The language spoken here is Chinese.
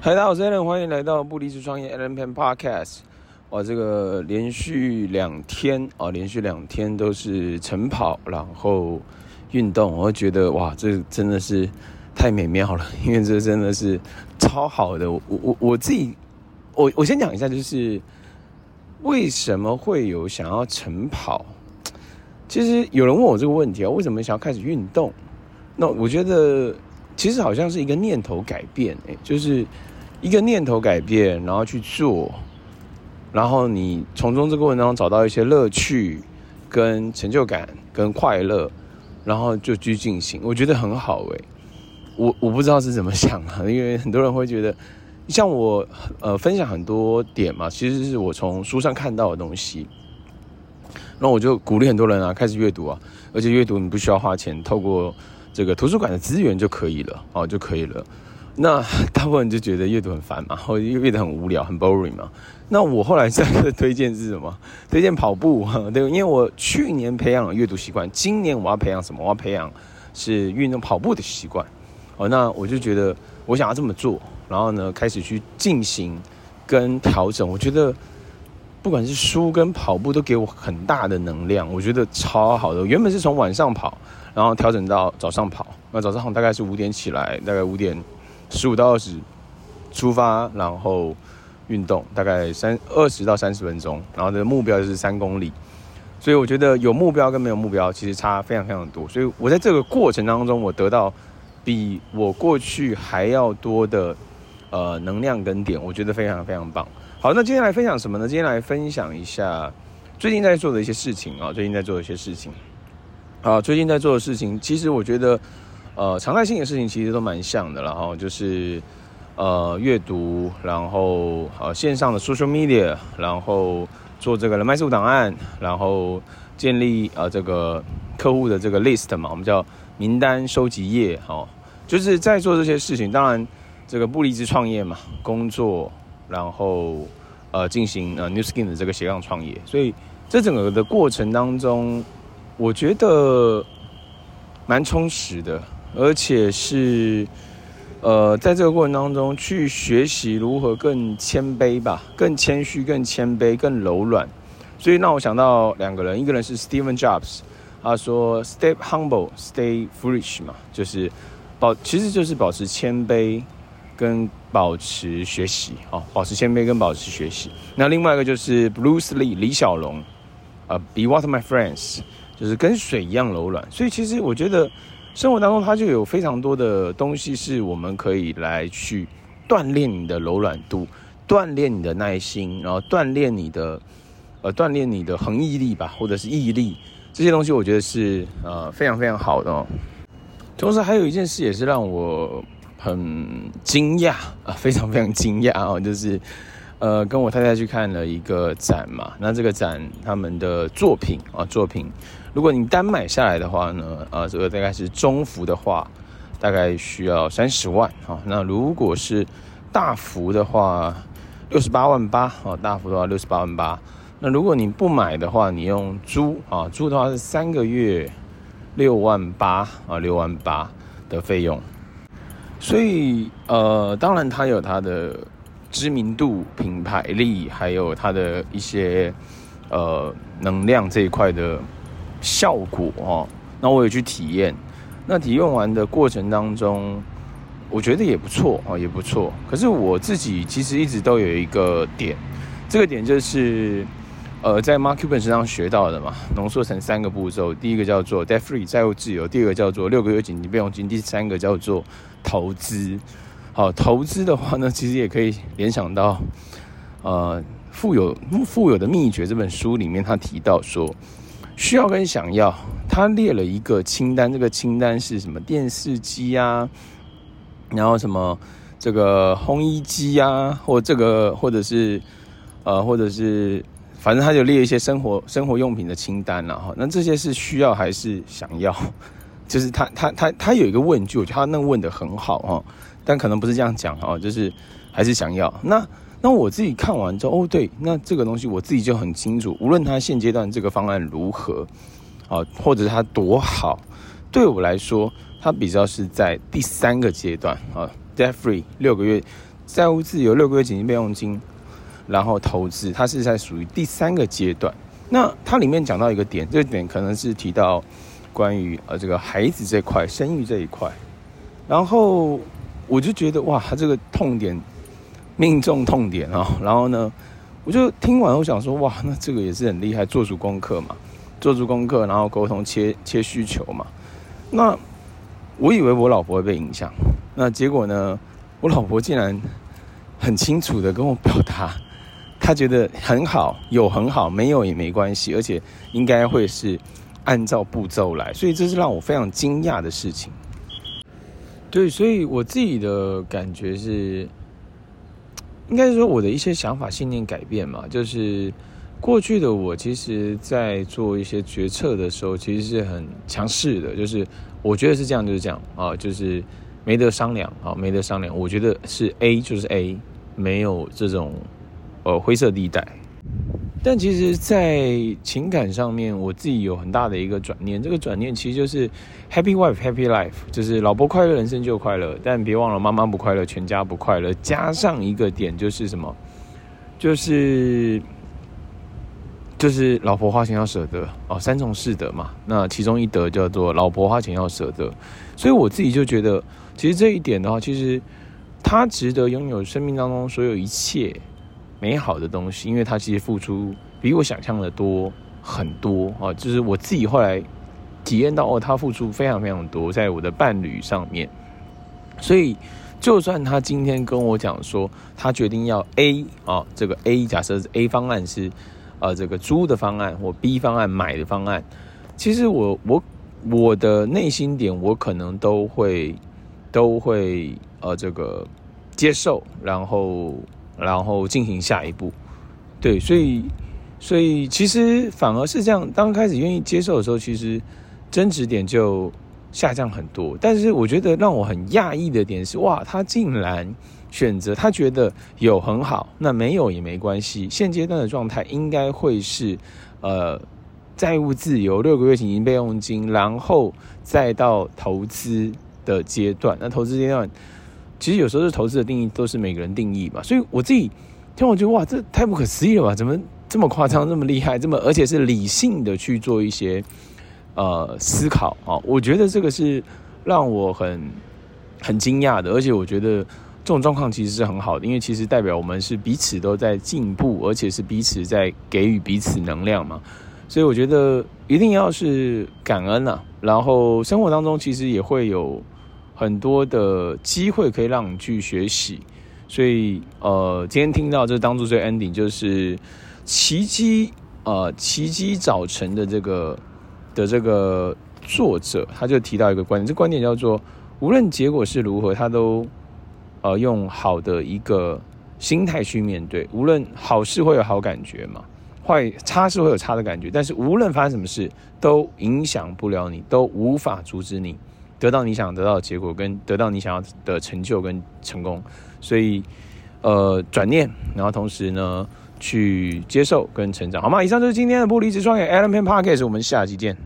嗨，大家好，我是 Allen，欢迎来到不离职创业 Allen Pen Podcast。哇，这个连续两天啊，连续两天都是晨跑，然后运动，我觉得哇，这真的是太美妙了，因为这真的是超好的。我我我自己，我我先讲一下，就是为什么会有想要晨跑？其实有人问我这个问题啊，为什么想要开始运动？那我觉得。其实好像是一个念头改变，哎，就是一个念头改变，然后去做，然后你从中这个过程当中找到一些乐趣、跟成就感、跟快乐，然后就去进行，我觉得很好，哎，我我不知道是怎么想啊，因为很多人会觉得，像我呃分享很多点嘛，其实是我从书上看到的东西，那我就鼓励很多人啊开始阅读啊，而且阅读你不需要花钱，透过。这个图书馆的资源就可以了哦，就可以了。那 大部分人就觉得阅读很烦嘛，或 者阅读很无聊，很 boring 嘛。那我后来这个推荐是什么？推荐跑步，对，因为我去年培养了阅读习惯，今年我要培养什么？我要培养是运动跑步的习惯。哦，那我就觉得我想要这么做，然后呢，开始去进行跟调整。我觉得不管是书跟跑步都给我很大的能量，我觉得超好的。原本是从晚上跑。然后调整到早上跑，那早上大概是五点起来，大概五点十五到二十出发，然后运动大概三二十到三十分钟，然后的目标就是三公里。所以我觉得有目标跟没有目标其实差非常非常多。所以我在这个过程当中，我得到比我过去还要多的呃能量跟点，我觉得非常非常棒。好，那今天来分享什么呢？今天来分享一下最近在做的一些事情啊，最近在做的一些事情。啊，最近在做的事情，其实我觉得，呃，常态性的事情其实都蛮像的，然后就是，呃，阅读，然后呃，线上的 social media，然后做这个人脉数档案，然后建立呃这个客户的这个 list 嘛，我们叫名单收集页，哦，就是在做这些事情。当然，这个不离职创业嘛，工作，然后呃进行呃 New Skin 的这个斜杠创业，所以这整个的过程当中。我觉得蛮充实的，而且是呃，在这个过程当中去学习如何更谦卑吧，更谦虚、更谦卑、更柔软。所以让我想到两个人，一个人是 Steven Jobs，他说 “Stay humble, stay foolish” 嘛，就是保，其实就是保持谦卑跟保持学习哦，保持谦卑跟保持学习。那另外一个就是 Bruce Lee 李小龙，呃，Be what my friends。就是跟水一样柔软，所以其实我觉得生活当中它就有非常多的东西是我们可以来去锻炼你的柔软度，锻炼你的耐心，然后锻炼你的呃锻炼你的恒毅力吧，或者是毅力这些东西，我觉得是呃非常非常好的哦。同时还有一件事也是让我很惊讶啊，非常非常惊讶哦，就是。呃，跟我太太去看了一个展嘛，那这个展他们的作品啊，作品，如果你单买下来的话呢，呃，这个大概是中幅的话，大概需要三十万啊。那如果是大幅的话，六十八万八啊，大幅的话六十八万八。那如果你不买的话，你用租啊，租的话是三个月六万八啊，六万八的费用。所以呃，当然它有它的。知名度、品牌力，还有它的一些呃能量这一块的效果哦，那我也去体验。那体验完的过程当中，我觉得也不错啊，也不错。可是我自己其实一直都有一个点，这个点就是呃在 Mark Cuban 身上学到的嘛，浓缩成三个步骤。第一个叫做 Debt Free 债务自由，第二个叫做六个月紧急备用金，第三个叫做投资。好，投资的话呢，其实也可以联想到，呃，富有富有的秘诀这本书里面，他提到说，需要跟想要，他列了一个清单，这个清单是什么？电视机啊，然后什么这个烘衣机啊，或这个或者是呃，或者是反正他就列一些生活生活用品的清单了哈。那这些是需要还是想要？就是他他他他有一个问句，我觉得他那问得很好哈。但可能不是这样讲哈，就是还是想要。那那我自己看完之后，哦对，那这个东西我自己就很清楚，无论他现阶段这个方案如何，啊，或者他多好，对我来说，他比较是在第三个阶段啊，debt free 六个月债务自由六个月紧急备用金，然后投资，它是在属于第三个阶段。那它里面讲到一个点，这个点可能是提到关于呃这个孩子这块生育这一块，然后我就觉得哇，它这个痛点命中痛点啊。然后呢，我就听完我想说哇，那这个也是很厉害，做足功课嘛，做足功课，然后沟通切切需求嘛。那我以为我老婆会被影响，那结果呢，我老婆竟然很清楚的跟我表达。他觉得很好，有很好，没有也没关系，而且应该会是按照步骤来，所以这是让我非常惊讶的事情。对，所以我自己的感觉是，应该是说我的一些想法、信念改变嘛，就是过去的我，其实在做一些决策的时候，其实是很强势的，就是我觉得是这样，就是这样啊，就是没得商量啊，没得商量，我觉得是 A 就是 A，没有这种。呃，灰色地带，但其实，在情感上面，我自己有很大的一个转念。这个转念其实就是 Happy Wife, Happy Life，就是老婆快乐，人生就快乐。但别忘了，妈妈不快乐，全家不快乐。加上一个点，就是什么？就是就是老婆花钱要舍得哦，三从四德嘛。那其中一德叫做老婆花钱要舍得。所以我自己就觉得，其实这一点的话，其实他值得拥有生命当中所有一切。美好的东西，因为他其实付出比我想象的多很多啊！就是我自己后来体验到哦，他付出非常非常多在我的伴侣上面。所以，就算他今天跟我讲说他决定要 A 啊，这个 A 假设 A 方案是呃这个租的方案或 B 方案买的方案，其实我我我的内心点我可能都会都会呃这个接受，然后。然后进行下一步，对，所以，所以其实反而是这样。当开始愿意接受的时候，其实争执点就下降很多。但是我觉得让我很讶异的点是，哇，他竟然选择他觉得有很好，那没有也没关系。现阶段的状态应该会是，呃，债务自由，六个月紧急备用金，然后再到投资的阶段。那投资阶段。其实有时候是投资的定义都是每个人定义嘛，所以我自己听我觉得哇，这太不可思议了吧？怎么这么夸张，这么厉害，这么而且是理性的去做一些呃思考啊？我觉得这个是让我很很惊讶的，而且我觉得这种状况其实是很好的，因为其实代表我们是彼此都在进步，而且是彼此在给予彼此能量嘛。所以我觉得一定要是感恩呐，然后生活当中其实也会有。很多的机会可以让你去学习，所以呃，今天听到这当做最 ending 就是奇迹呃，奇迹早晨的这个的这个作者，他就提到一个观点，这观点叫做无论结果是如何，他都呃用好的一个心态去面对。无论好事会有好感觉嘛，坏差事会有差的感觉，但是无论发生什么事，都影响不了你，都无法阻止你。得到你想得到的结果，跟得到你想要的成就跟成功，所以，呃，转念，然后同时呢，去接受跟成长，好吗？以上就是今天的不离职创业 Allen Pen Podcast，我们下期见。